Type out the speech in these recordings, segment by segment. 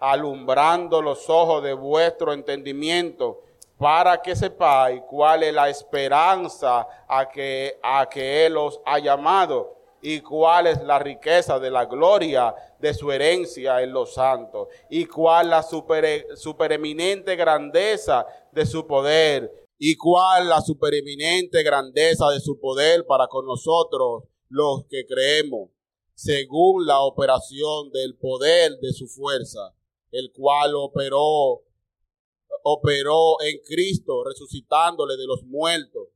alumbrando los ojos de vuestro entendimiento, para que sepáis cuál es la esperanza a que, a que Él os ha llamado y cuál es la riqueza de la gloria de su herencia en los santos y cuál la super, supereminente grandeza de su poder y cuál la supereminente grandeza de su poder para con nosotros los que creemos, según la operación del poder de su fuerza, el cual operó operó en Cristo, resucitándole de los muertos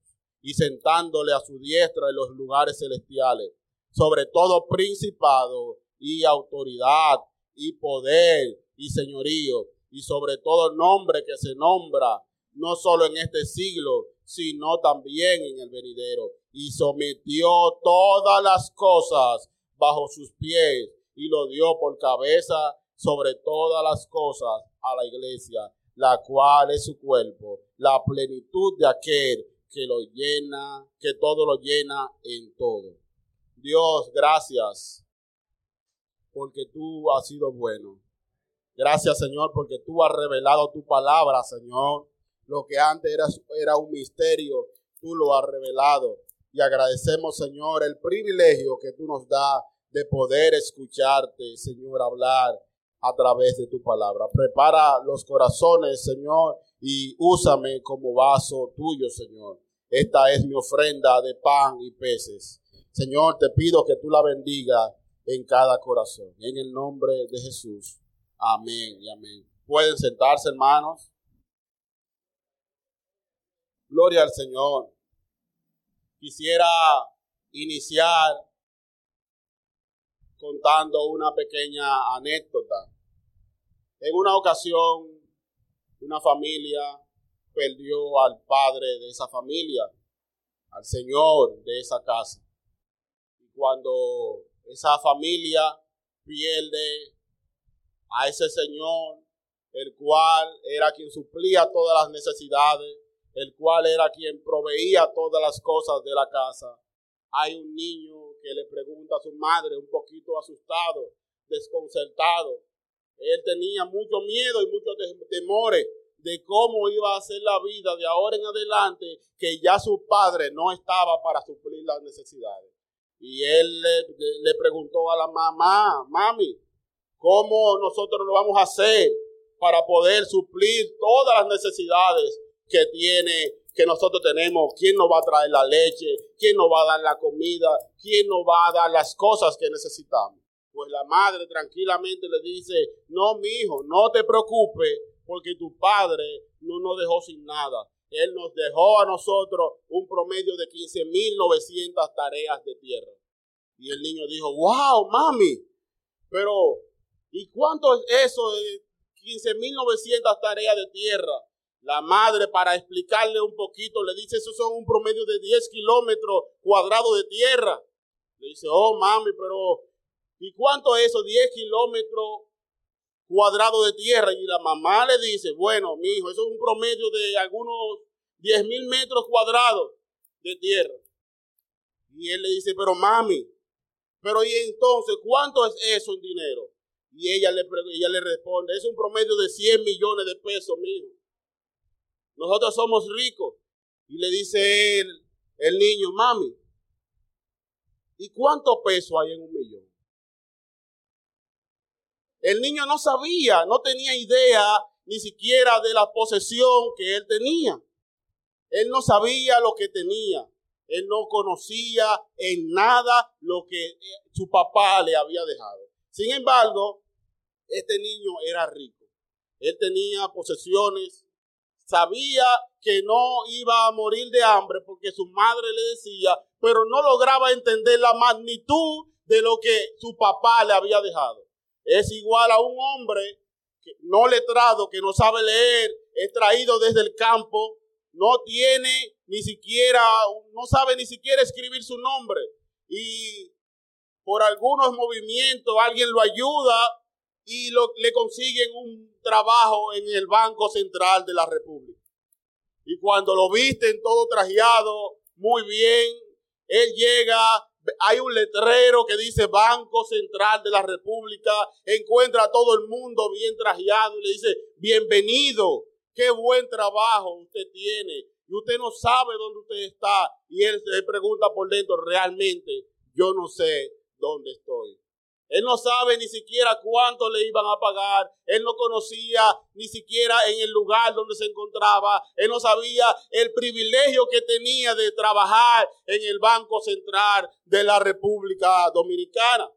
y sentándole a su diestra en los lugares celestiales, sobre todo principado y autoridad y poder y señorío, y sobre todo nombre que se nombra no solo en este siglo, sino también en el venidero. Y sometió todas las cosas bajo sus pies y lo dio por cabeza sobre todas las cosas a la iglesia, la cual es su cuerpo, la plenitud de aquel que lo llena, que todo lo llena en todo. Dios, gracias porque tú has sido bueno. Gracias, Señor, porque tú has revelado tu palabra, Señor. Lo que antes era, era un misterio, tú lo has revelado. Y agradecemos, Señor, el privilegio que tú nos das de poder escucharte, Señor, hablar a través de tu palabra. Prepara los corazones, Señor, y úsame como vaso tuyo, Señor. Esta es mi ofrenda de pan y peces. Señor, te pido que tú la bendiga en cada corazón. En el nombre de Jesús. Amén y amén. Pueden sentarse, hermanos. Gloria al Señor. Quisiera iniciar contando una pequeña anécdota. En una ocasión, una familia perdió al padre de esa familia, al señor de esa casa. Y cuando esa familia pierde a ese señor, el cual era quien suplía todas las necesidades, el cual era quien proveía todas las cosas de la casa. Hay un niño que le pregunta a su madre, un poquito asustado, desconcertado. Él tenía mucho miedo y muchos temores de cómo iba a ser la vida de ahora en adelante, que ya su padre no estaba para suplir las necesidades. Y él le, preguntó a la mamá, mami, ¿cómo nosotros lo vamos a hacer para poder suplir todas las necesidades que tiene, que nosotros tenemos, quién nos va a traer la leche, quién nos va a dar la comida, quién nos va a dar las cosas que necesitamos. Pues la madre tranquilamente le dice, no, mi hijo, no te preocupes, porque tu padre no nos dejó sin nada. Él nos dejó a nosotros un promedio de 15.900 tareas de tierra. Y el niño dijo, wow, mami, pero ¿y cuánto es eso de 15.900 tareas de tierra? La madre, para explicarle un poquito, le dice, eso son un promedio de 10 kilómetros cuadrados de tierra. Le dice, oh, mami, pero ¿y cuánto es eso? 10 kilómetros cuadrados de tierra. Y la mamá le dice, bueno, mi hijo, eso es un promedio de algunos 10 mil metros cuadrados de tierra. Y él le dice, pero mami, pero y entonces, ¿cuánto es eso en dinero? Y ella le, ella le responde, es un promedio de 100 millones de pesos, mi hijo. Nosotros somos ricos. Y le dice el, el niño, mami, ¿y cuánto peso hay en un millón? El niño no sabía, no tenía idea ni siquiera de la posesión que él tenía. Él no sabía lo que tenía. Él no conocía en nada lo que eh, su papá le había dejado. Sin embargo, este niño era rico. Él tenía posesiones, sabía que no iba a morir de hambre porque su madre le decía, pero no lograba entender la magnitud de lo que su papá le había dejado. Es igual a un hombre no letrado, que no sabe leer, es traído desde el campo, no tiene ni siquiera, no sabe ni siquiera escribir su nombre. Y por algunos movimientos alguien lo ayuda y le consiguen un trabajo en el Banco Central de la República. Y cuando lo visten todo trajeado, muy bien, él llega, hay un letrero que dice Banco Central de la República, encuentra a todo el mundo bien trajeado y le dice, bienvenido, qué buen trabajo usted tiene. Y usted no sabe dónde usted está. Y él se pregunta por dentro, realmente, yo no sé dónde estoy. Él no sabe ni siquiera cuánto le iban a pagar. Él no conocía ni siquiera en el lugar donde se encontraba. Él no sabía el privilegio que tenía de trabajar en el Banco Central de la República Dominicana.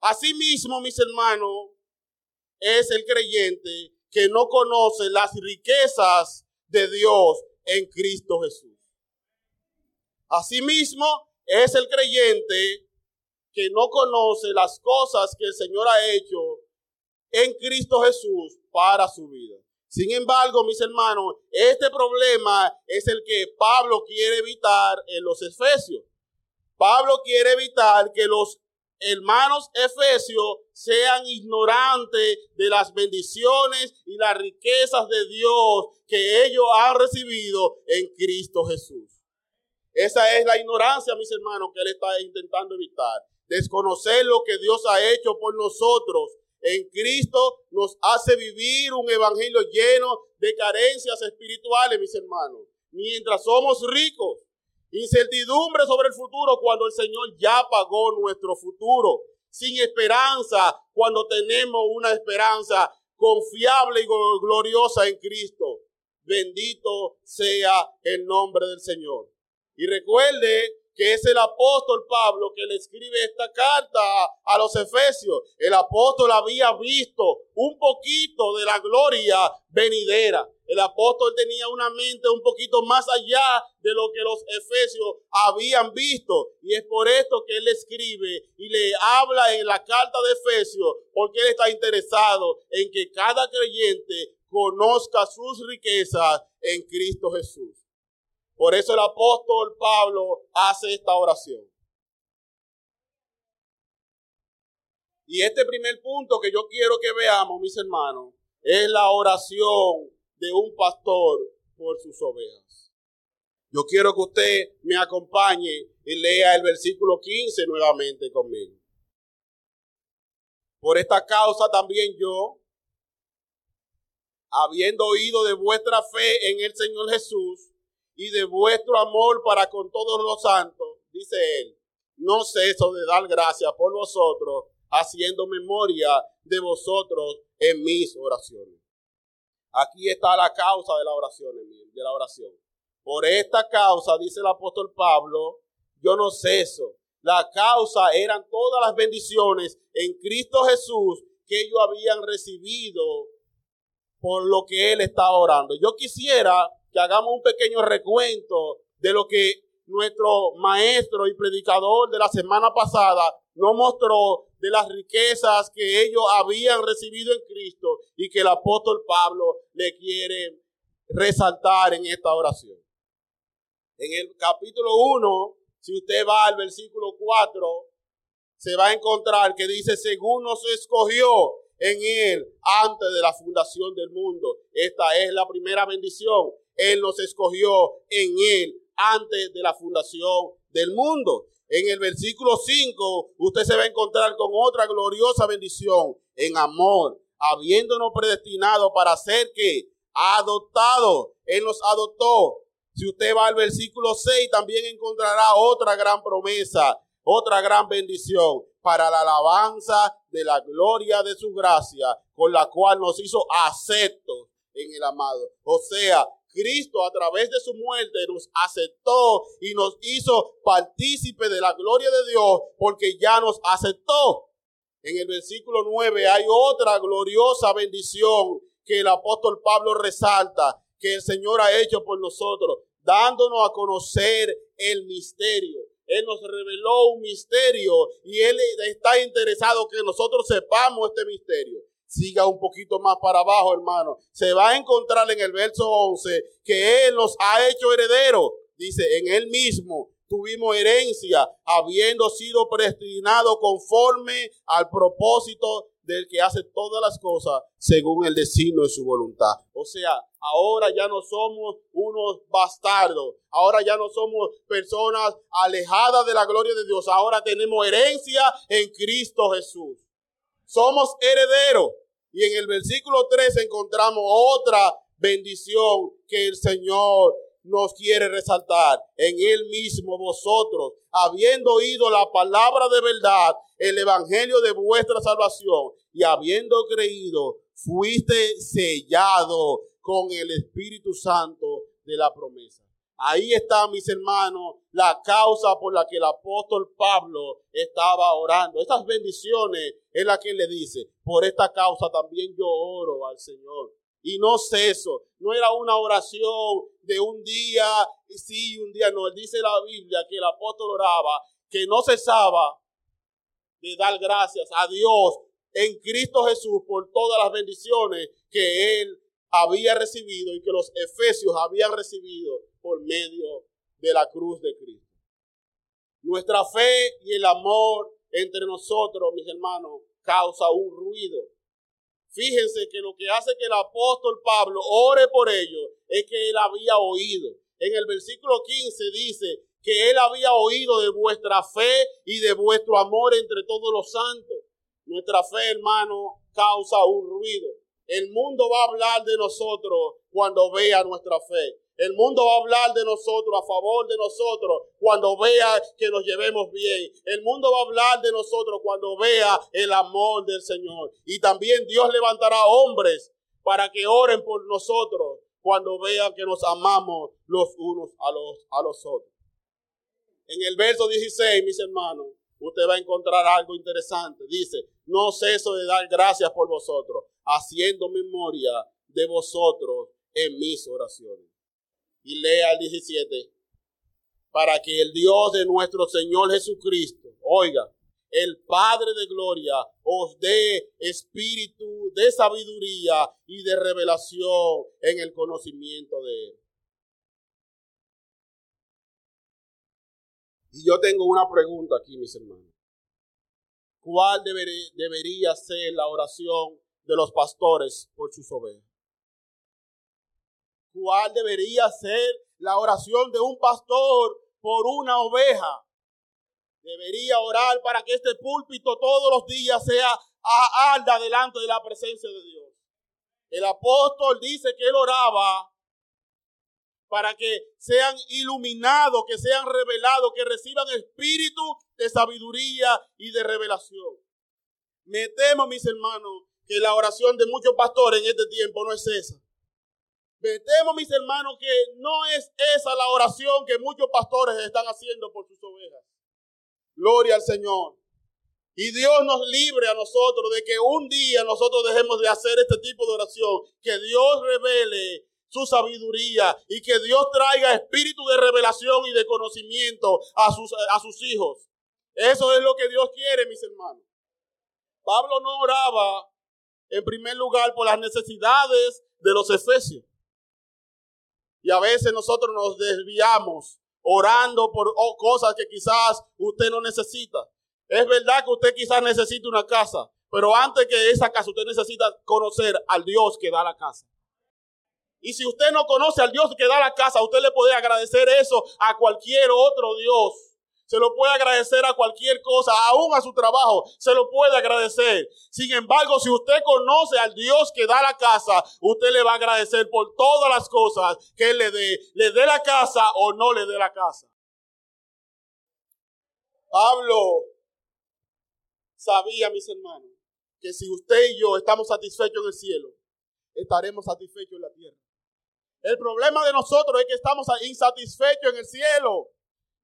Asimismo, mis hermanos, es el creyente que no conoce las riquezas de Dios en Cristo Jesús. Asimismo, es el creyente que no conoce las cosas que el Señor ha hecho en Cristo Jesús para su vida. Sin embargo, mis hermanos, este problema es el que Pablo quiere evitar en los Efesios. Pablo quiere evitar que los hermanos Efesios sean ignorantes de las bendiciones y las riquezas de Dios que ellos han recibido en Cristo Jesús. Esa es la ignorancia, mis hermanos, que él está intentando evitar desconocer lo que Dios ha hecho por nosotros. En Cristo nos hace vivir un evangelio lleno de carencias espirituales, mis hermanos. Mientras somos ricos, incertidumbre sobre el futuro cuando el Señor ya pagó nuestro futuro. Sin esperanza cuando tenemos una esperanza confiable y gloriosa en Cristo. Bendito sea el nombre del Señor. Y recuerde que es el apóstol Pablo que le escribe esta carta a, los Efesios. El apóstol había visto un poquito de la gloria venidera. El apóstol tenía una mente un poquito más allá de lo que los efesios habían visto. Y es por esto que él escribe y le habla en la carta de Efesios, porque él está interesado en que cada creyente conozca sus riquezas en Cristo Jesús. Por eso el apóstol Pablo hace esta oración. Y este primer punto que yo quiero que veamos, mis hermanos, es la oración de un pastor por sus ovejas. Yo quiero que usted me acompañe y lea el versículo 15 nuevamente conmigo. Por esta causa también yo, habiendo oído de vuestra fe en el Señor Jesús, y de vuestro amor para con todos los santos, dice él, no ceso de dar gracias por vosotros, haciendo memoria de vosotros en mis oraciones. Aquí está la causa de la oración, de la oración. Por esta causa, dice el apóstol Pablo, yo no ceso. La causa eran todas las bendiciones en Cristo Jesús que ellos habían recibido por lo que él estaba orando. Yo quisiera que hagamos un pequeño recuento de lo que nuestro maestro y predicador de la semana pasada nos mostró de las riquezas que ellos habían recibido en Cristo y que el apóstol Pablo le quiere resaltar en esta oración. En el capítulo 1, si usted va al versículo 4, se va a encontrar que dice, según nos escogió en él antes de la fundación del mundo. Esta es la primera bendición. Él nos escogió en Él antes de la fundación del mundo. En el versículo 5, usted se va a encontrar con otra gloriosa bendición en amor, habiéndonos predestinado para ser que adoptado. Él nos adoptó. Si usted va al versículo 6, también encontrará otra gran promesa, otra gran bendición para la alabanza de la gloria de su gracia, con la cual nos hizo aceptos en el amado. O sea, Cristo a través de su muerte nos aceptó y nos hizo partícipe de la gloria de Dios porque ya nos aceptó. En el versículo 9 hay otra gloriosa bendición que el apóstol Pablo resalta, que el Señor ha hecho por nosotros, dándonos a conocer el misterio. Él nos reveló un misterio y Él está interesado que nosotros sepamos este misterio. Siga un poquito más para abajo, hermano, se va a encontrar en el verso 11 que Él nos ha hecho herederos. Dice, en Él mismo tuvimos herencia, habiendo sido predestinado conforme al propósito del que hace todas las cosas según el destino de su voluntad. O sea, ahora ya no somos unos bastardos, ahora ya no somos personas alejadas de la gloria de Dios, ahora tenemos herencia en Cristo Jesús. Somos herederos. Y en el versículo 3 encontramos otra bendición que el Señor nos quiere resaltar. En Él mismo vosotros, habiendo oído la palabra de verdad, el evangelio de vuestra salvación, y habiendo creído, fuiste sellado con el Espíritu Santo de la promesa. Ahí está, mis hermanos, la causa por la que el apóstol Pablo estaba orando. Estas bendiciones es la que le dice, por esta causa también yo oro al Señor. Y no ceso, no era una oración de un día sí un día no. Dice la Biblia que el apóstol oraba, que no cesaba de dar gracias a Dios en Cristo Jesús por todas las bendiciones que él había recibido y que los efesios habían recibido por medio de la cruz de Cristo. Nuestra fe y el amor entre nosotros, mis hermanos, causa un ruido. Fíjense que lo que hace que el apóstol Pablo ore por ellos es que él había oído. En el versículo 15 dice que él había oído de vuestra fe y de vuestro amor entre todos los santos. Nuestra fe, hermano, causa un ruido. El mundo va a hablar de nosotros cuando vea nuestra fe. El mundo va a hablar de nosotros, a favor de nosotros, cuando vea que nos llevemos bien. El mundo va a hablar de nosotros cuando vea el amor del Señor. Y también Dios levantará hombres para que oren por nosotros cuando vean que nos amamos los unos a los, a los otros. En el verso 16, mis hermanos, usted va a encontrar algo interesante. Dice, no ceso de dar gracias por vosotros, haciendo memoria de vosotros en mis oraciones. Y lea el 17, para que el Dios de nuestro Señor Jesucristo, oiga, el Padre de gloria, os dé espíritu de sabiduría y de revelación en el conocimiento de Él. Y yo tengo una pregunta aquí, mis hermanos. ¿Cuál debería ser la oración de los pastores por sus ovejas? ¿Cuál debería ser la oración de un pastor por una oveja? Debería orar para que este púlpito todos los días sea alda delante de la presencia de Dios. El apóstol dice que él oraba para que sean iluminados, que sean revelados, que reciban espíritu de sabiduría y de revelación. Me temo, mis hermanos, que la oración de muchos pastores en este tiempo no es esa. Temo, mis hermanos, que no es esa la oración que muchos pastores están haciendo por sus ovejas. Gloria al Señor. Y Dios nos libre a nosotros de que un día nosotros dejemos de hacer este tipo de oración. Que Dios revele su sabiduría y que Dios traiga espíritu de revelación y de conocimiento a sus, a sus hijos. Eso es lo que Dios quiere, mis hermanos. Pablo no oraba en primer lugar por las necesidades de los efesios. Y a veces nosotros nos desviamos orando por cosas que quizás usted no necesita. Es verdad que usted quizás necesita una casa, pero antes que esa casa usted necesita conocer al Dios que da la casa. Y si usted no conoce al Dios que da la casa, usted le puede agradecer eso a cualquier otro Dios. Se lo puede agradecer a cualquier cosa, aún a su trabajo, se lo puede agradecer. Sin embargo, si usted conoce al Dios que da la casa, usted le va a agradecer por todas las cosas que Él le dé, le dé la casa o no le dé la casa. Pablo sabía, mis hermanos, que si usted y yo estamos satisfechos en el cielo, estaremos satisfechos en la tierra. El problema de nosotros es que estamos insatisfechos en el cielo.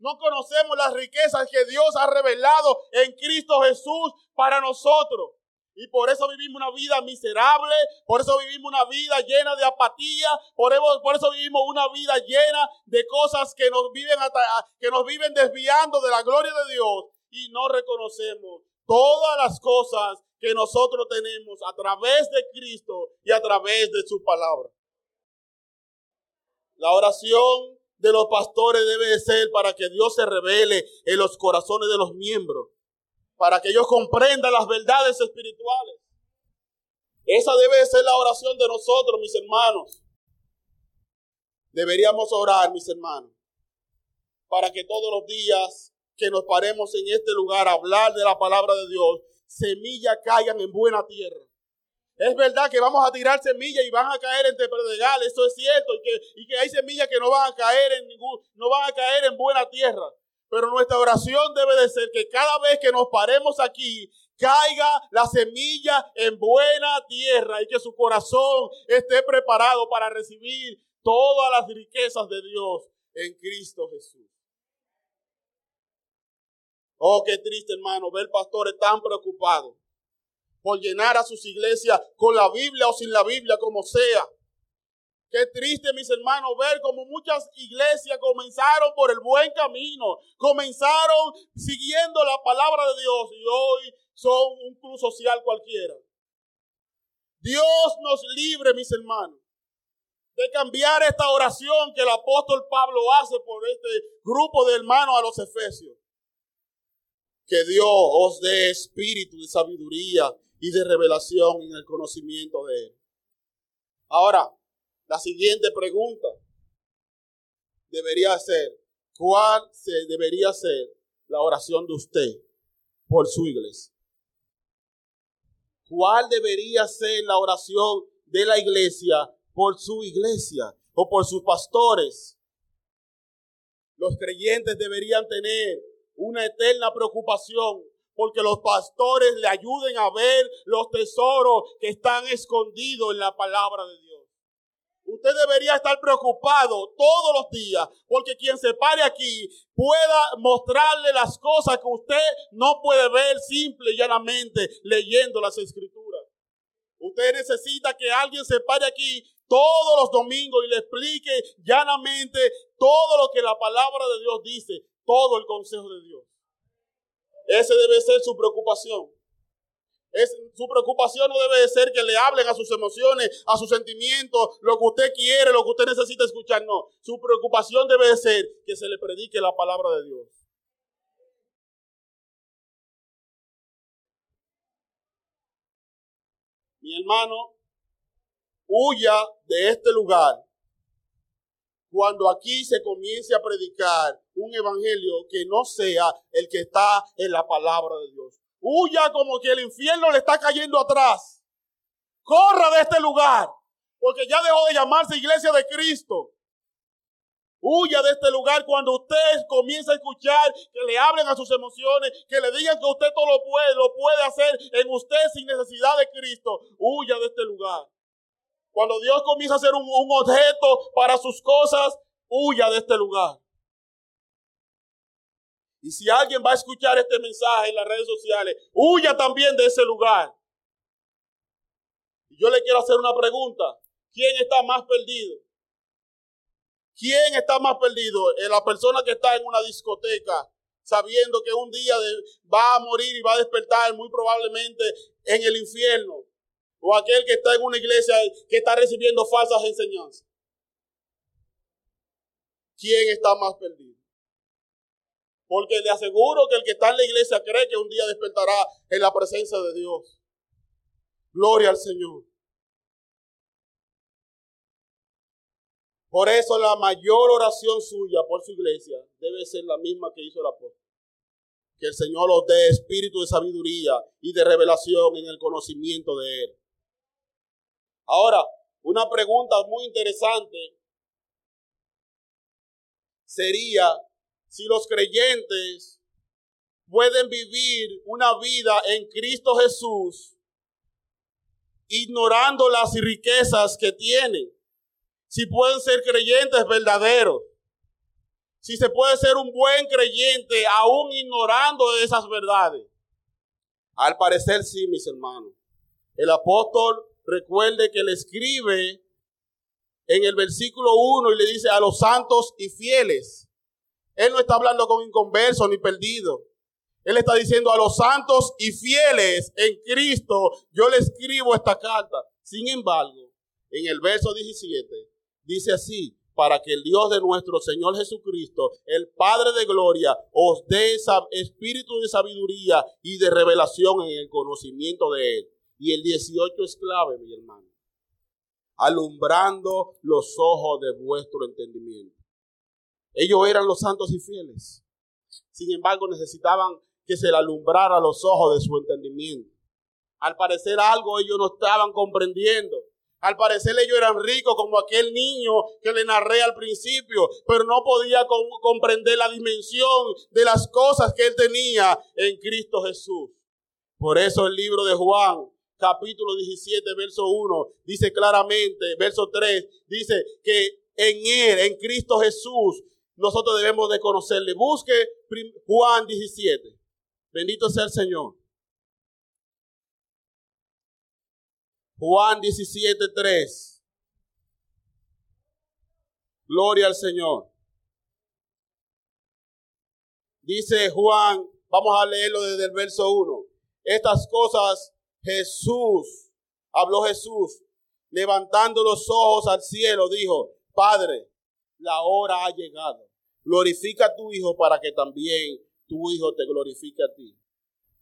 No conocemos las riquezas que Dios ha revelado en Cristo Jesús para nosotros. Y por eso vivimos una vida miserable, por eso vivimos una vida llena de apatía, por eso, vivimos una vida llena de cosas que nos, viven que nos viven desviando de la gloria de Dios y no reconocemos todas las cosas que nosotros tenemos a través de Cristo y a través de su palabra. La oración de los pastores debe de ser para que Dios se revele en los corazones de los miembros, para que ellos comprendan las verdades espirituales. Esa debe de ser la oración de nosotros, mis hermanos. Deberíamos orar, mis hermanos, para que todos los días que nos paremos en este lugar a hablar de la palabra de Dios, semillas caigan en buena tierra. Es verdad que vamos a tirar semillas y van a caer entre predegales, eso es cierto, y que, y que hay semillas que no van a caer en ningún, no van a caer en buena tierra. Pero nuestra oración debe de ser que cada vez que nos paremos aquí, caiga la semilla en buena tierra y que su corazón esté preparado para recibir todas las riquezas de Dios en Cristo Jesús. Oh, qué triste, hermano, ver pastores tan preocupados por llenar a sus iglesias con la Biblia o sin la Biblia, como sea. Qué triste, mis hermanos, ver como muchas iglesias comenzaron por el buen camino, comenzaron siguiendo la palabra de Dios y hoy son un club social cualquiera. Dios nos libre, mis hermanos, de cambiar esta oración que el apóstol Pablo hace por este grupo de hermanos a los efesios que Dios os dé espíritu de sabiduría y de revelación en el conocimiento de Él. Ahora, la siguiente pregunta debería ser, ¿cuál se debería ser la oración de usted por su iglesia? ¿Cuál debería ser la oración de la iglesia por su iglesia o por sus pastores? Los creyentes deberían tener una eterna preocupación porque los pastores le ayuden a ver los tesoros que están escondidos en la palabra de Dios. Usted debería estar preocupado todos los días porque quien se pare aquí pueda mostrarle las cosas que usted no puede ver simple y llanamente leyendo las escrituras. Usted necesita que alguien se pare aquí todos los domingos y le explique llanamente todo lo que la palabra de Dios dice todo el consejo de Dios. Ese debe ser su preocupación. Es, su preocupación no debe de ser que le hablen a sus emociones, a sus sentimientos, lo que usted quiere, lo que usted necesita escuchar. No, su preocupación debe de ser que se le predique la palabra de Dios. Mi hermano, huya de este lugar cuando aquí se comience a predicar un evangelio que no sea el que está en la palabra de Dios. Huya como que el infierno le está cayendo atrás. Corra de este lugar, porque ya dejó de llamarse iglesia de Cristo. Huya de este lugar cuando usted comienza a escuchar que le hablen a sus emociones, que le digan que usted todo lo puede, lo puede hacer en usted sin necesidad de Cristo. Huya de este lugar. Cuando Dios comienza a ser un, objeto para sus cosas, huya de este lugar. Y si alguien va a escuchar este mensaje en las redes sociales, huya también de ese lugar. Y yo le quiero hacer una pregunta. ¿Quién está más perdido? ¿Quién está más perdido? Eh, la persona que está en una discoteca sabiendo que un día va a morir y va a despertar muy probablemente en el infierno o aquel que está en una iglesia que está recibiendo falsas enseñanzas. ¿Quién está más perdido? Porque le aseguro que el que está en la iglesia cree que un día despertará en la presencia de Dios. Gloria al Señor. Por eso la mayor oración suya por su iglesia debe ser la misma que hizo el apóstol. Que el Señor os dé espíritu de sabiduría y de revelación en el conocimiento de Él. Ahora, una pregunta muy interesante sería si los creyentes pueden vivir una vida en Cristo Jesús ignorando las riquezas que tienen. Si pueden ser creyentes verdaderos. Si se puede ser un buen creyente aún ignorando esas verdades. Al parecer sí, mis hermanos. El apóstol recuerde que le escribe en el versículo 1 y le dice a los santos y fieles. Él no está hablando con inconversos ni perdidos. Él está diciendo a los santos y fieles en Cristo, yo le escribo esta carta. Sin embargo, en el verso 17, dice así, para que el Dios de nuestro Señor Jesucristo, el Padre de gloria, os dé espíritu de sabiduría y de revelación en el conocimiento de Él. Y el 18 es clave, mi hermano. Alumbrando los ojos de vuestro entendimiento. Ellos eran los santos y fieles. Sin embargo, necesitaban que se le alumbrara los ojos de su entendimiento. Al parecer algo ellos no estaban comprendiendo. Al parecer ellos eran ricos como aquel niño que le narré al principio, pero no podía comprender la dimensión de las cosas que él tenía en Cristo Jesús. Por eso el libro de Juan, capítulo 17, verso 1, dice claramente, verso 3, dice que en él, en Cristo Jesús, nosotros debemos de conocerle. Busque Juan 17. Bendito sea el Señor. Juan 17, 3. Gloria al Señor. Dice Juan, vamos a leerlo desde el verso 1. Estas cosas Jesús, habló Jesús, levantando los ojos al cielo, dijo, Padre, la hora ha llegado. Glorifica a tu Hijo para que también tu Hijo te glorifique a ti,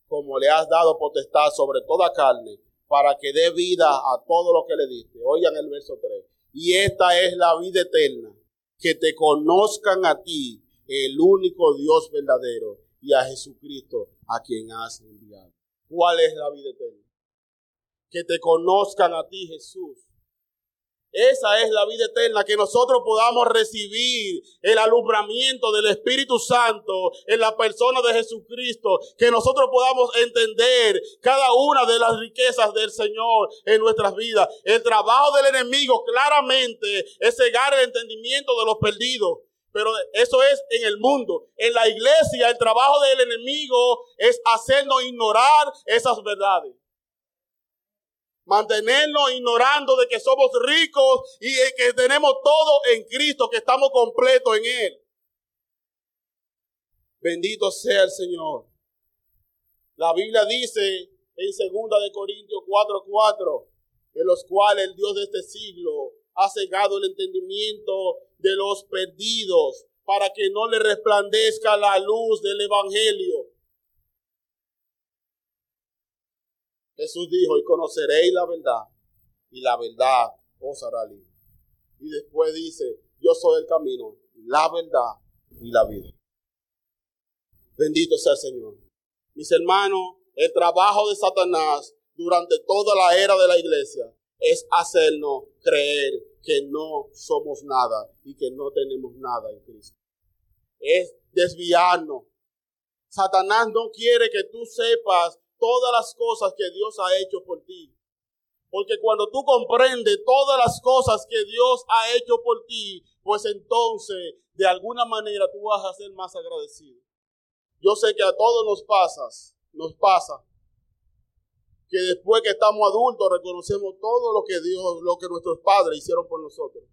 como le has dado potestad sobre toda carne para que dé vida a todo lo que le diste. Oigan el verso 3. Y esta es la vida eterna, que te conozcan a ti, el único Dios verdadero, y a Jesucristo, a quien has enviado. ¿Cuál es la vida eterna? Que te conozcan a ti, Jesús, esa es la vida eterna, que nosotros podamos recibir el alumbramiento del Espíritu Santo en la persona de Jesucristo, que nosotros podamos entender cada una de las riquezas del Señor en nuestras vidas. El trabajo del enemigo claramente es cegar el entendimiento de los perdidos. Pero eso es en el mundo. En la iglesia el trabajo del enemigo es hacernos ignorar esas verdades mantenernos ignorando de que somos ricos y que tenemos todo en Cristo, que estamos completos en Él. Bendito sea el Señor. La Biblia dice en 2 de Corintios 4:4, en los cuales el Dios de este siglo ha cegado el entendimiento de los perdidos para que no le resplandezca la luz del Evangelio Jesús dijo, y conoceréis la verdad, y la verdad os hará libre. Y después dice, yo soy el camino, la verdad y la vida. Bendito sea el Señor. Mis hermanos, el trabajo de Satanás durante toda la era de la iglesia es hacernos creer que no somos nada y que no tenemos nada en Cristo. Es desviarnos. Satanás no quiere que tú sepas todas las cosas que Dios ha hecho por ti. Porque cuando tú comprendes todas las cosas que Dios ha hecho por ti, pues entonces de alguna manera tú vas a ser más agradecido. Yo sé que a todos nos pasa, nos pasa que después que estamos adultos reconocemos todo lo que Dios, lo que nuestros padres hicieron por nosotros.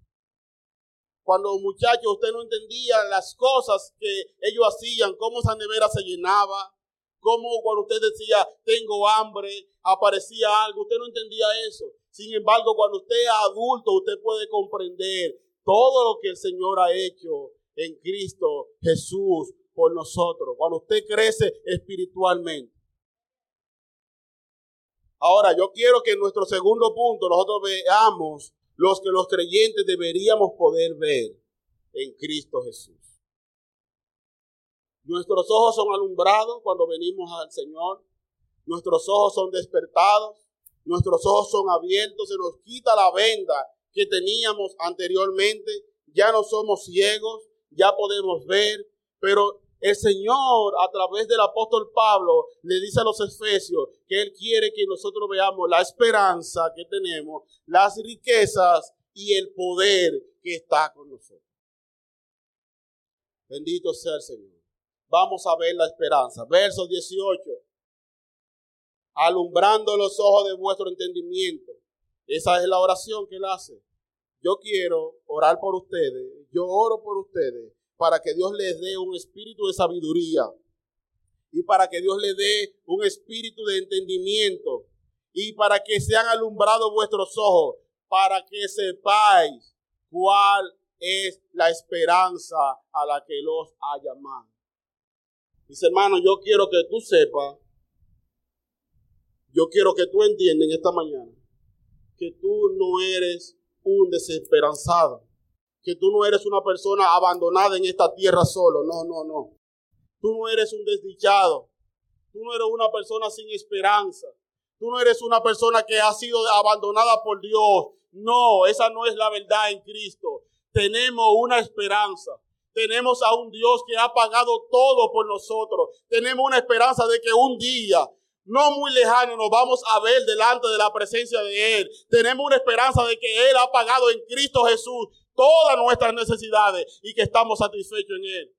Cuando muchachos usted no entendía las cosas que ellos hacían, cómo esa nevera se llenaba, como cuando usted decía, tengo hambre, aparecía algo, usted no entendía eso. Sin embargo, cuando usted es adulto, usted puede comprender todo lo que el Señor ha hecho en Cristo Jesús por nosotros. Cuando usted crece espiritualmente. Ahora, yo quiero que en nuestro segundo punto nosotros veamos los que los creyentes deberíamos poder ver en Cristo Jesús. Nuestros ojos son alumbrados cuando venimos al Señor. Nuestros ojos son despertados. Nuestros ojos son abiertos. Se nos quita la venda que teníamos anteriormente. Ya no somos ciegos. Ya podemos ver. Pero el Señor, a través del apóstol Pablo, le dice a los efesios que Él quiere que nosotros veamos la esperanza que tenemos, las riquezas y el poder que está con nosotros. Bendito sea el Señor vamos a ver la esperanza. Verso 18. Alumbrando los ojos de vuestro entendimiento. Esa es la oración que él hace. Yo quiero orar por ustedes. Yo oro por ustedes para que Dios les dé un espíritu de sabiduría y para que Dios le dé un espíritu de entendimiento y para que sean alumbrados vuestros ojos, para que sepáis cuál es la esperanza a la que los ha llamado. Mis hermanos, yo quiero que tú sepas, yo quiero que tú entiendas esta mañana que tú no eres un desesperanzado, que tú no eres una persona abandonada en esta tierra solo, no, no, no. Tú no eres un desdichado, tú no eres una persona sin esperanza, tú no eres una persona que ha sido abandonada por Dios. No, esa no es la verdad en Cristo. Tenemos una esperanza. Tenemos a un Dios que ha pagado todo por nosotros. Tenemos una esperanza de que un día no muy lejano nos vamos a ver delante de la presencia de Él. Tenemos una esperanza de que Él ha pagado en Cristo Jesús todas nuestras necesidades y que estamos satisfechos en Él.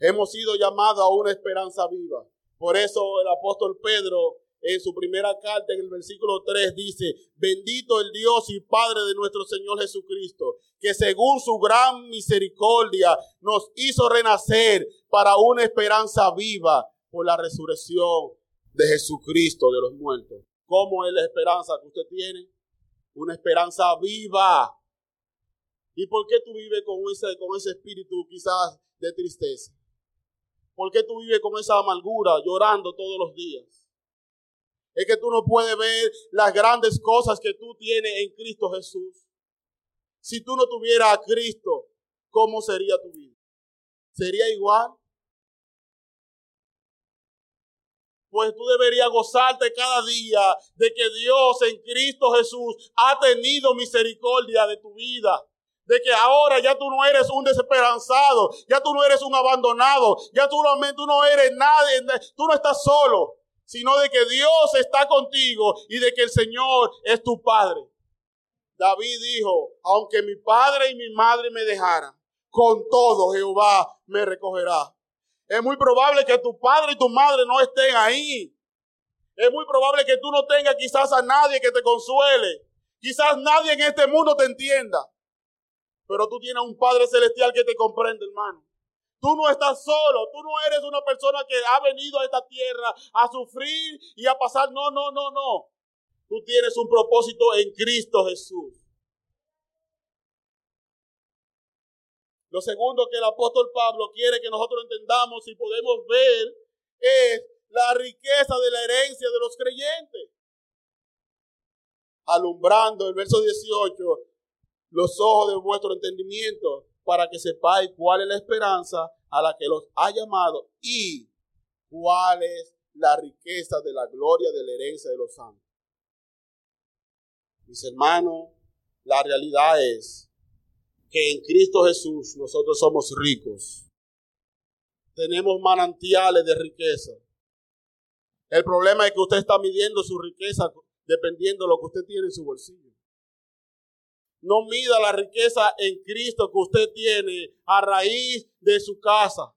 Hemos sido llamados a una esperanza viva. Por eso el apóstol Pedro en su primera carta en el versículo 3 dice, bendito el Dios y Padre de nuestro Señor Jesucristo, que según su gran misericordia nos hizo renacer para una esperanza viva por la resurrección de Jesucristo de los muertos. ¿Cómo es la esperanza que usted tiene? Una esperanza viva. ¿Y por qué tú vives con ese, con ese espíritu quizás de tristeza? ¿Por qué tú vives con esa amargura, llorando todos los días? Es que tú no puedes ver las grandes cosas que tú tienes en Cristo Jesús. Si tú no tuvieras a Cristo, ¿cómo sería tu vida? ¿Sería igual? pues tú deberías gozarte cada día de que Dios en Cristo Jesús ha tenido misericordia de tu vida. De que ahora ya tú no eres un desesperanzado, ya tú no eres un abandonado, ya tú, tú no eres nadie, tú no estás solo, sino de que Dios está contigo y de que el Señor es tu Padre. David dijo, aunque mi padre y mi madre me dejaran, con todo Jehová me recogerá. Es muy probable que tu padre y tu madre no estén ahí. Es muy probable que tú no tengas quizás a nadie que te consuele. Quizás nadie en este mundo te entienda. Pero tú tienes un Padre Celestial que te comprende, hermano. Tú no estás solo, tú no eres una persona que ha venido a esta tierra a sufrir y a pasar. No, no, no, no. Tú tienes un propósito en Cristo Jesús. Lo segundo que el apóstol Pablo quiere que nosotros entendamos y podemos ver es la riqueza de la herencia de los creyentes. Alumbrando el verso 18 los ojos de vuestro entendimiento para que sepáis cuál es la esperanza a la que los ha llamado y cuál es la riqueza de la gloria de la herencia de los santos. Mis hermanos, la realidad es que en Cristo Jesús nosotros somos ricos. Tenemos manantiales de riqueza. El problema es que usted está midiendo su riqueza dependiendo de lo que usted tiene en su bolsillo. No mida la riqueza en Cristo que usted tiene a raíz de su casa,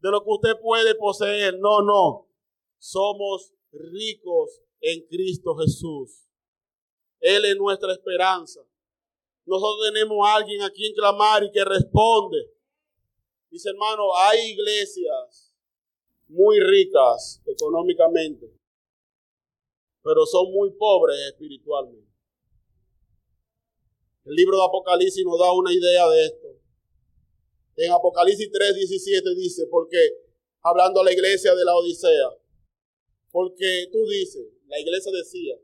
de lo que usted puede poseer. No, no. Somos ricos en Cristo Jesús. Él es nuestra esperanza. Nosotros tenemos a alguien a quien clamar y que responde. Dice hermano, hay iglesias muy ricas económicamente, pero son muy pobres espiritualmente. El libro de Apocalipsis nos da una idea de esto. En Apocalipsis 3, 17 dice, porque, hablando a la iglesia de la Odisea, porque tú dices, la iglesia decía,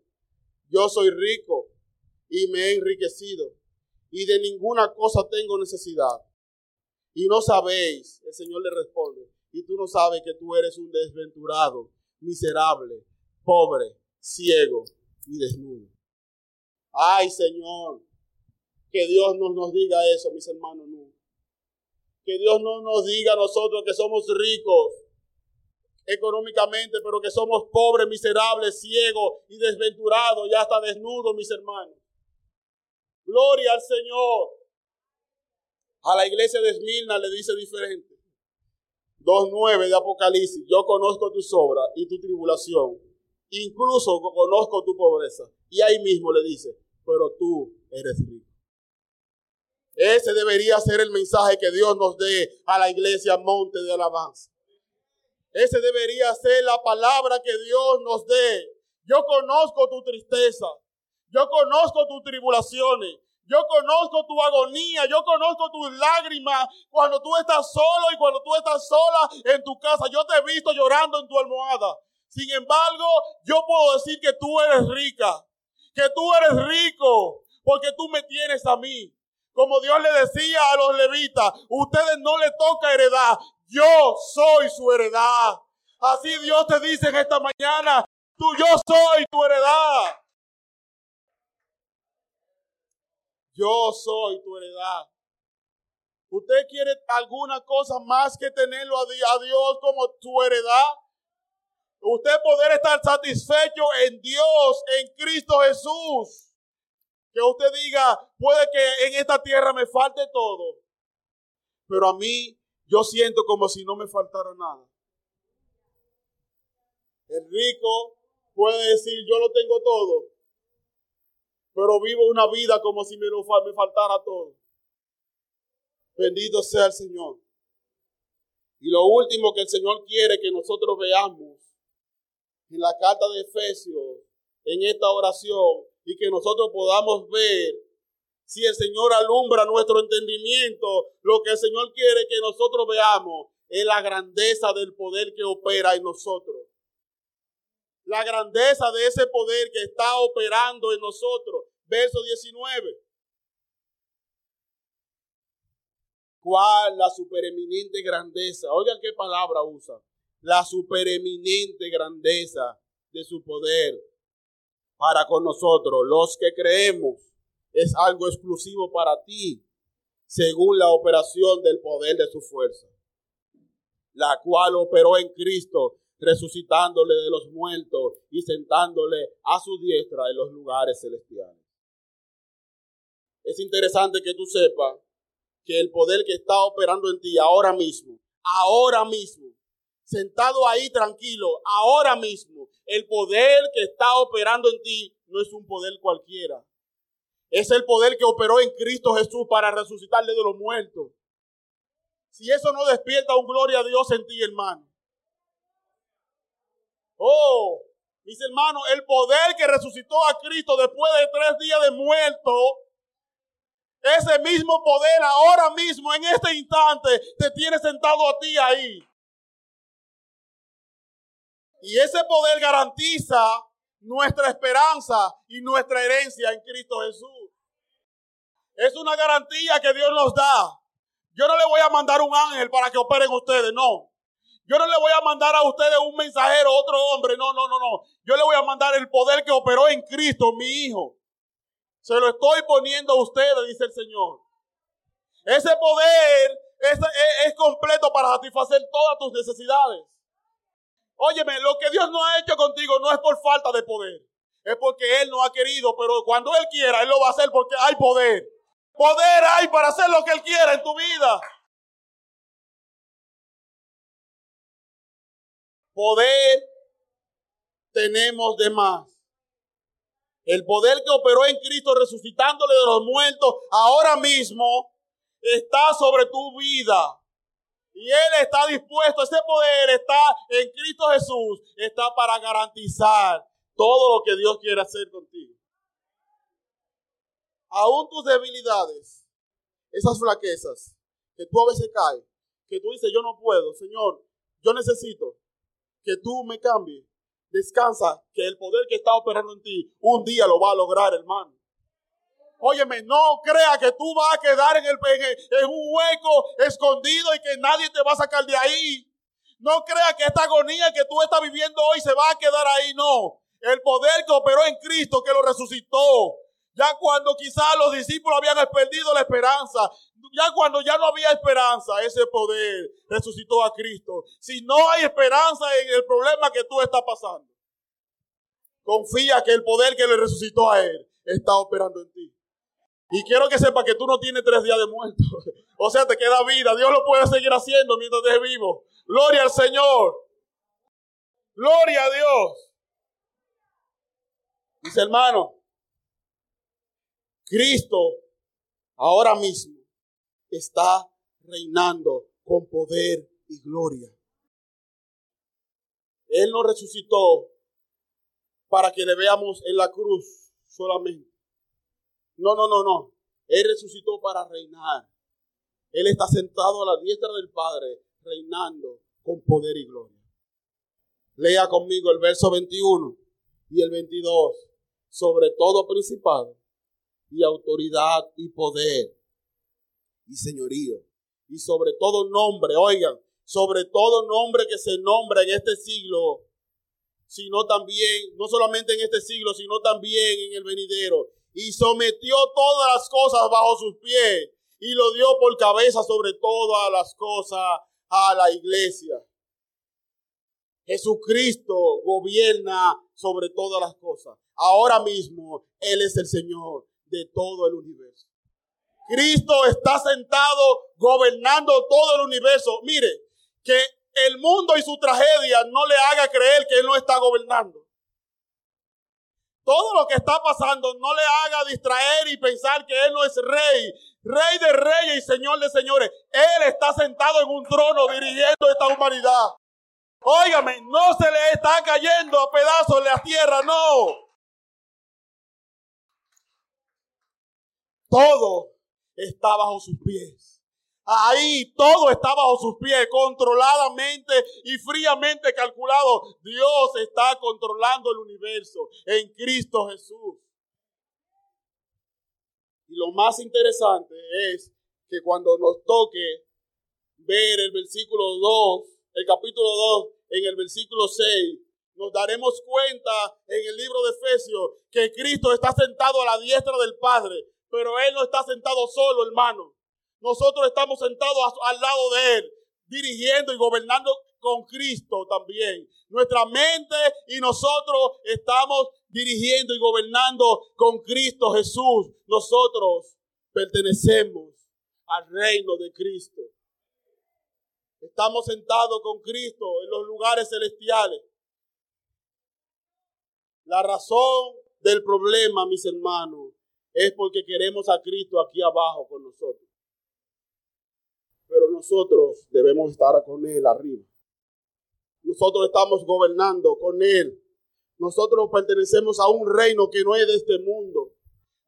yo soy rico y me he enriquecido y de ninguna cosa tengo necesidad. Y no sabéis, el Señor le responde, y tú no sabes que tú eres un desventurado, miserable, pobre, ciego y desnudo. Ay, Señor, que Dios no nos diga eso, mis hermanos, no. Que Dios no nos diga a nosotros que somos ricos económicamente, pero que somos pobres, miserables, ciegos y desventurados y hasta desnudos, mis hermanos. Gloria al Señor. A la iglesia de Esmirna le dice diferente. 2.9 de Apocalipsis. Yo conozco tus obras y tu tribulación. Incluso conozco tu pobreza. Y ahí mismo le dice, pero tú eres rico. Ese debería ser el mensaje que Dios nos dé a la iglesia Monte de Alabanza. Ese debería ser la palabra que Dios nos dé. Yo conozco tu tristeza. Yo conozco tus tribulaciones. Yo conozco tu agonía, yo conozco tus lágrimas cuando tú estás solo y cuando tú estás sola en tu casa. Yo te he visto llorando en tu almohada. Sin embargo, yo puedo decir que tú eres rica, que tú eres rico, porque tú me tienes a mí. Como Dios le decía a los levitas, ustedes no le toca heredad, yo soy su heredad. Así Dios te dice en esta mañana, tú yo soy tu heredad. Yo soy tu heredad. ¿Usted quiere alguna cosa más que tenerlo a Dios como tu heredad? Usted poder estar satisfecho en Dios, en Cristo Jesús. Que usted diga, puede que en esta tierra me falte todo, pero a mí yo siento como si no me faltara nada. El rico puede decir, yo lo tengo todo, pero vivo una vida como si me, lo, me faltara todo. Bendito sea el Señor. Y lo último que el Señor quiere que nosotros veamos en la carta de Efesios, en esta oración, y que nosotros podamos ver si el Señor alumbra nuestro entendimiento, lo que el Señor quiere que nosotros veamos es la grandeza del poder que opera en nosotros la grandeza de ese poder que está operando en nosotros. Verso 19. ¿Cuál la supereminente grandeza? Oigan qué palabra usa. La supereminente grandeza de su poder para con nosotros, los que creemos. Es algo exclusivo para ti, según la operación del poder de su fuerza, la cual operó en Cristo resucitándole de los muertos y sentándole a su diestra en los lugares celestiales. Es interesante que tú sepas que el poder que está operando en ti ahora mismo, ahora mismo, sentado ahí tranquilo, ahora mismo, el poder que está operando en ti no es un poder cualquiera. Es el poder que operó en Cristo Jesús para resucitarle de los muertos. Si eso no despierta un gloria a Dios en ti, hermano, Oh, mis hermanos, el poder que resucitó a Cristo después de tres días de muerto, ese mismo poder ahora mismo, en este instante, te tiene sentado a ti ahí. Y ese poder garantiza nuestra esperanza y nuestra herencia en Cristo Jesús. Es una garantía que Dios nos da. Yo no le voy a mandar un ángel para que operen ustedes, no. Yo no le voy a mandar a ustedes un mensajero, otro hombre. No, no, no, no. Yo le voy a mandar el poder que operó en Cristo, mi hijo. Se lo estoy poniendo a ustedes, dice el Señor. Ese poder es, es, completo para satisfacer todas tus necesidades. Óyeme, lo que Dios no ha hecho contigo no es por falta de poder. Es porque Él no ha querido, pero cuando Él quiera, Él lo va a hacer porque hay poder. Poder hay para hacer lo que Él quiera en tu vida. Poder tenemos de más. El poder que operó en Cristo resucitándole de los muertos ahora mismo está sobre tu vida. Y Él está dispuesto, ese poder está en Cristo Jesús, está para garantizar todo lo que Dios quiere hacer contigo. Aún tus debilidades, esas flaquezas, que tú a veces caes, que tú dices, yo no puedo, Señor, yo necesito que tú me cambies. Descansa, que el poder que está operando en ti, un día lo va a lograr, hermano. Óyeme, no crea que tú vas a quedar en, el, en un hueco escondido y que nadie te va a sacar de ahí. No crea que esta agonía que tú estás viviendo hoy se va a quedar ahí, no. El poder que operó en Cristo, que lo resucitó, ya cuando quizás los discípulos habían perdido la esperanza, ya cuando ya no había esperanza, ese poder resucitó a Cristo. Si no hay esperanza en el problema que tú estás pasando, confía que el poder que le resucitó a Él está operando en ti. Y quiero que sepa que tú no tienes tres días de muerto. O sea, te queda vida. Dios lo puede seguir haciendo mientras estés vivo. Gloria al Señor. Gloria a Dios. Mis hermanos, Cristo ahora mismo está reinando con poder y gloria. Él no resucitó para que le veamos en la cruz solamente. No, no, no, no. Él resucitó para reinar. Él está sentado a la diestra del Padre, reinando con poder y gloria. Lea conmigo el verso 21 y el 22. Sobre todo principado y autoridad y poder y señorío. Y sobre todo nombre, oigan, sobre todo nombre que se nombra en este siglo, sino también, no solamente en este siglo, sino también en el venidero. Y sometió todas las cosas bajo sus pies y lo dio por cabeza sobre todas las cosas a la iglesia. Jesucristo gobierna sobre todas las cosas. Ahora mismo Él es el Señor de todo el universo. Cristo está sentado gobernando todo el universo. Mire, que el mundo y su tragedia no le haga creer que Él no está gobernando. Todo lo que está pasando no le haga distraer y pensar que Él no es rey, rey de reyes y señor de señores. Él está sentado en un trono dirigiendo esta humanidad. Óigame, no se le está cayendo a pedazos la tierra, no. Todo está bajo sus pies. Ahí todo está bajo sus pies, controladamente y fríamente calculado. Dios está controlando el universo en Cristo Jesús. Y lo más interesante es que cuando nos toque ver el versículo 2, el capítulo 2, en el versículo 6, nos daremos cuenta en el libro de Efesios que Cristo está sentado a la diestra del Padre, pero Él no está sentado solo, hermano. Nosotros estamos sentados al lado de Él, dirigiendo y gobernando con Cristo también. Nuestra mente y nosotros estamos dirigiendo y gobernando con Cristo Jesús. Nosotros pertenecemos al reino de Cristo. Estamos sentados con Cristo en los lugares celestiales. La razón del problema, mis hermanos, es porque queremos a Cristo aquí abajo con nosotros. Pero nosotros debemos estar con Él arriba. Nosotros estamos gobernando con Él. Nosotros pertenecemos a un reino que no es de este mundo.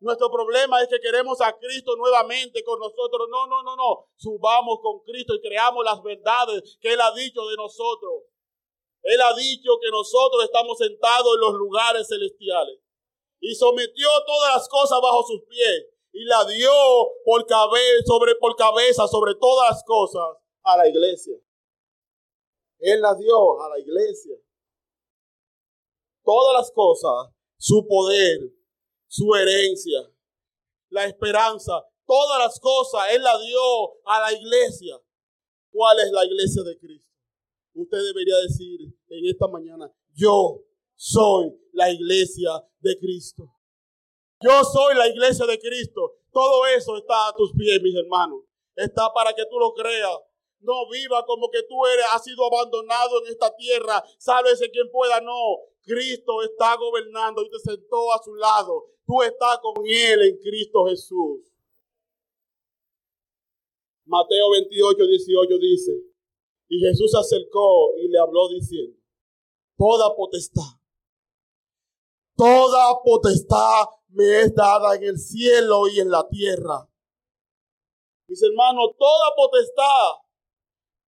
Nuestro problema es que queremos a Cristo nuevamente con nosotros. No, no, no, no. Subamos con Cristo y creamos las verdades que Él ha dicho de nosotros. Él ha dicho que nosotros estamos sentados en los lugares celestiales. Y sometió todas las cosas bajo sus pies. Y la dio por cabeza, sobre, por cabeza sobre todas las cosas a la iglesia. Él la dio a la iglesia. Todas las cosas, su poder, su herencia, la esperanza, todas las cosas Él la dio a la iglesia. ¿Cuál es la iglesia de Cristo? Usted debería decir en esta mañana, yo soy la iglesia de Cristo. Yo soy la iglesia de Cristo. Todo eso está a tus pies, mis hermanos. Está para que tú lo creas. No viva como que tú eres, has sido abandonado en esta tierra. Sálvese quien pueda. No. Cristo está gobernando y te sentó a su lado. Tú estás con Él en Cristo Jesús. Mateo 28, 18 dice, y Jesús se acercó y le habló diciendo, toda potestad, toda potestad me es dada en el cielo y en la tierra. Mis hermanos, toda potestad,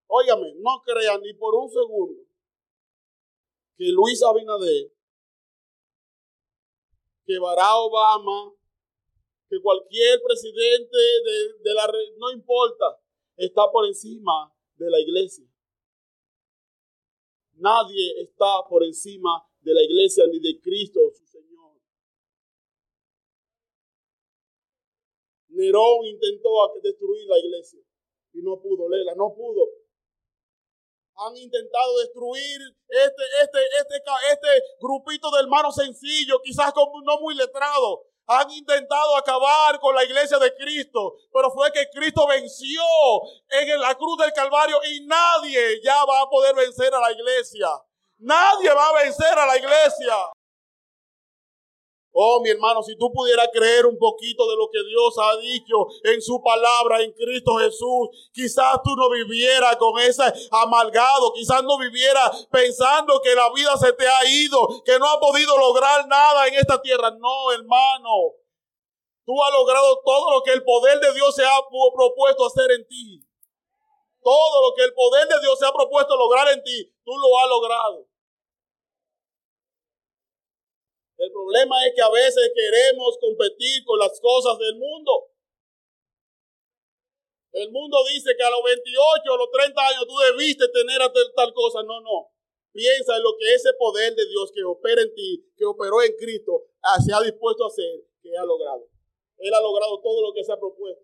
óigame, no crean ni por un segundo que Luis Abinader que Barack Obama, que cualquier presidente de, de la no importa, está por encima de la iglesia. Nadie está por encima de la iglesia ni de Cristo, su Señor. Nerón intentó destruir la iglesia y no pudo, Lela, no pudo han intentado destruir este, este, este, este grupito de hermanos sencillos, quizás no muy letrados. Han intentado acabar con la iglesia de Cristo, pero fue que Cristo venció en la cruz del Calvario y nadie ya va a poder vencer a la iglesia. Nadie va a vencer a la iglesia. Oh, mi hermano, si tú pudieras creer un poquito de lo que Dios ha dicho en su palabra en Cristo Jesús, quizás tú no vivieras con ese amargado, quizás no vivieras pensando que la vida se te ha ido, que no has podido lograr nada en esta tierra. No, hermano. Tú has logrado todo lo que el poder de Dios se ha propuesto hacer en ti. Todo lo que el poder de Dios se ha propuesto lograr en ti, tú lo has logrado. El problema es que a veces queremos competir con las cosas del mundo. El mundo dice que a los 28 o los 30 años tú debiste tener tal cosa. No, no. Piensa en lo que ese poder de Dios que opera en ti, que operó en Cristo, ah, se ha dispuesto a hacer, que ha logrado. Él ha logrado todo lo que se ha propuesto.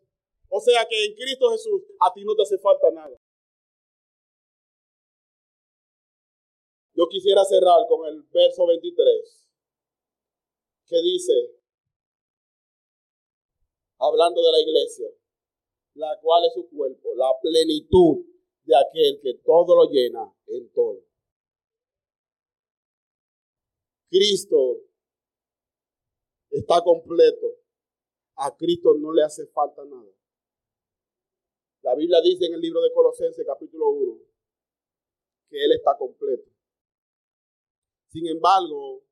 O sea que en Cristo Jesús a ti no te hace falta nada. Yo quisiera cerrar con el verso 23 que dice, hablando de la iglesia, la cual es su cuerpo, la plenitud de aquel que todo lo llena en todo. Cristo está completo. A Cristo no le hace falta nada. La Biblia dice en el libro de Colosenses capítulo 1 que Él está completo. Sin embargo,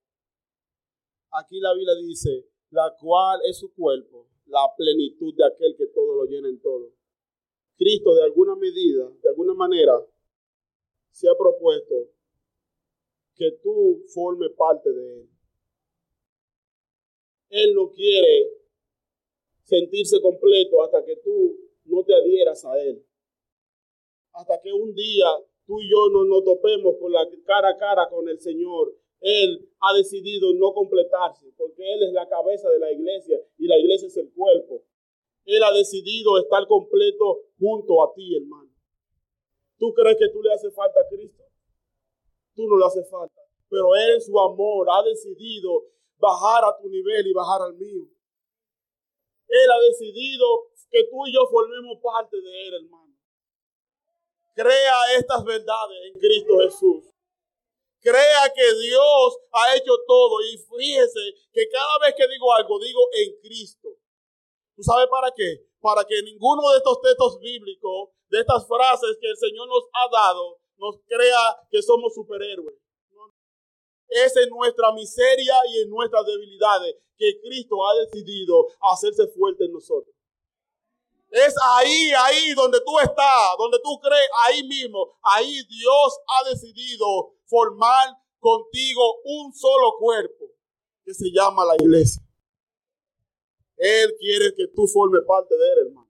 Aquí la Biblia dice, la cual es su cuerpo, la plenitud de aquel que todo lo llena en todo. Cristo de alguna medida, de alguna manera, se ha propuesto que tú formes parte de Él. Él no quiere sentirse completo hasta que tú no te adhieras a Él. Hasta que un día tú y yo no nos topemos con la cara a cara con el Señor él ha decidido no completarse porque Él es la cabeza de la iglesia y la iglesia es el cuerpo. Él ha decidido estar completo junto a ti, hermano. ¿Tú crees que tú le hace falta a Cristo? Tú no le hace falta. Pero Él en su amor ha decidido bajar a tu nivel y bajar al mío. Él ha decidido que tú y yo formemos parte de Él, hermano. Crea estas verdades en Cristo Jesús. Crea que Dios ha hecho todo y fíjese que cada vez que digo algo, digo en Cristo. ¿Tú sabes para qué? Para que ninguno de estos textos bíblicos, de estas frases que el Señor nos ha dado, nos crea que somos superhéroes. Es en nuestra miseria y en nuestras debilidades que Cristo ha decidido hacerse fuerte en nosotros. Es ahí, ahí donde tú estás, donde tú crees, ahí mismo, ahí Dios ha decidido formar contigo un solo cuerpo que se llama la iglesia. Él quiere que tú formes parte de él, hermano.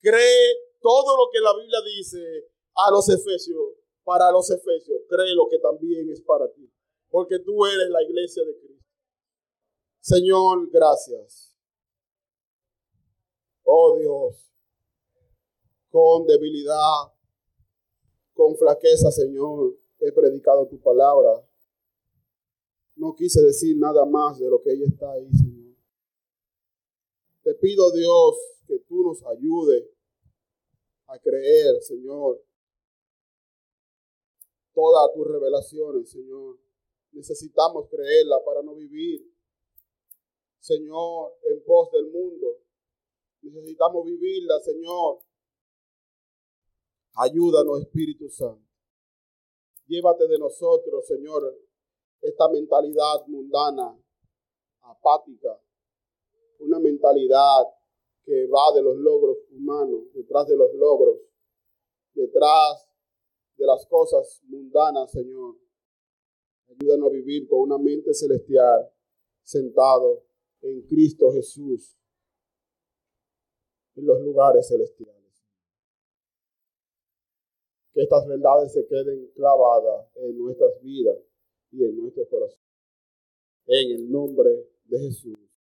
Cree todo lo que la Biblia dice a los efesios, para los efesios, cree lo que también es para ti, porque tú eres la iglesia de Cristo. Señor, gracias. Oh Dios, con debilidad, con flaqueza, Señor, he predicado tu palabra. No quise decir nada más de lo que ella está ahí, Señor. Te pido, Dios, que tú nos ayudes a creer, Señor, todas tus revelaciones, Señor. Necesitamos creerla para no vivir, Señor, en pos del mundo. Necesitamos vivirla, Señor, Ayúdanos, Espíritu Santo. Llévate de nosotros, Señor, esta mentalidad mundana, apática, una mentalidad que va de los logros humanos, detrás de los logros, detrás de las cosas mundanas, Señor. Ayúdanos a vivir con una mente celestial, sentado en Cristo Jesús, en los lugares celestiales que estas verdades se queden clavadas en nuestras vidas y en nuestros corazones. En el nombre de Jesús.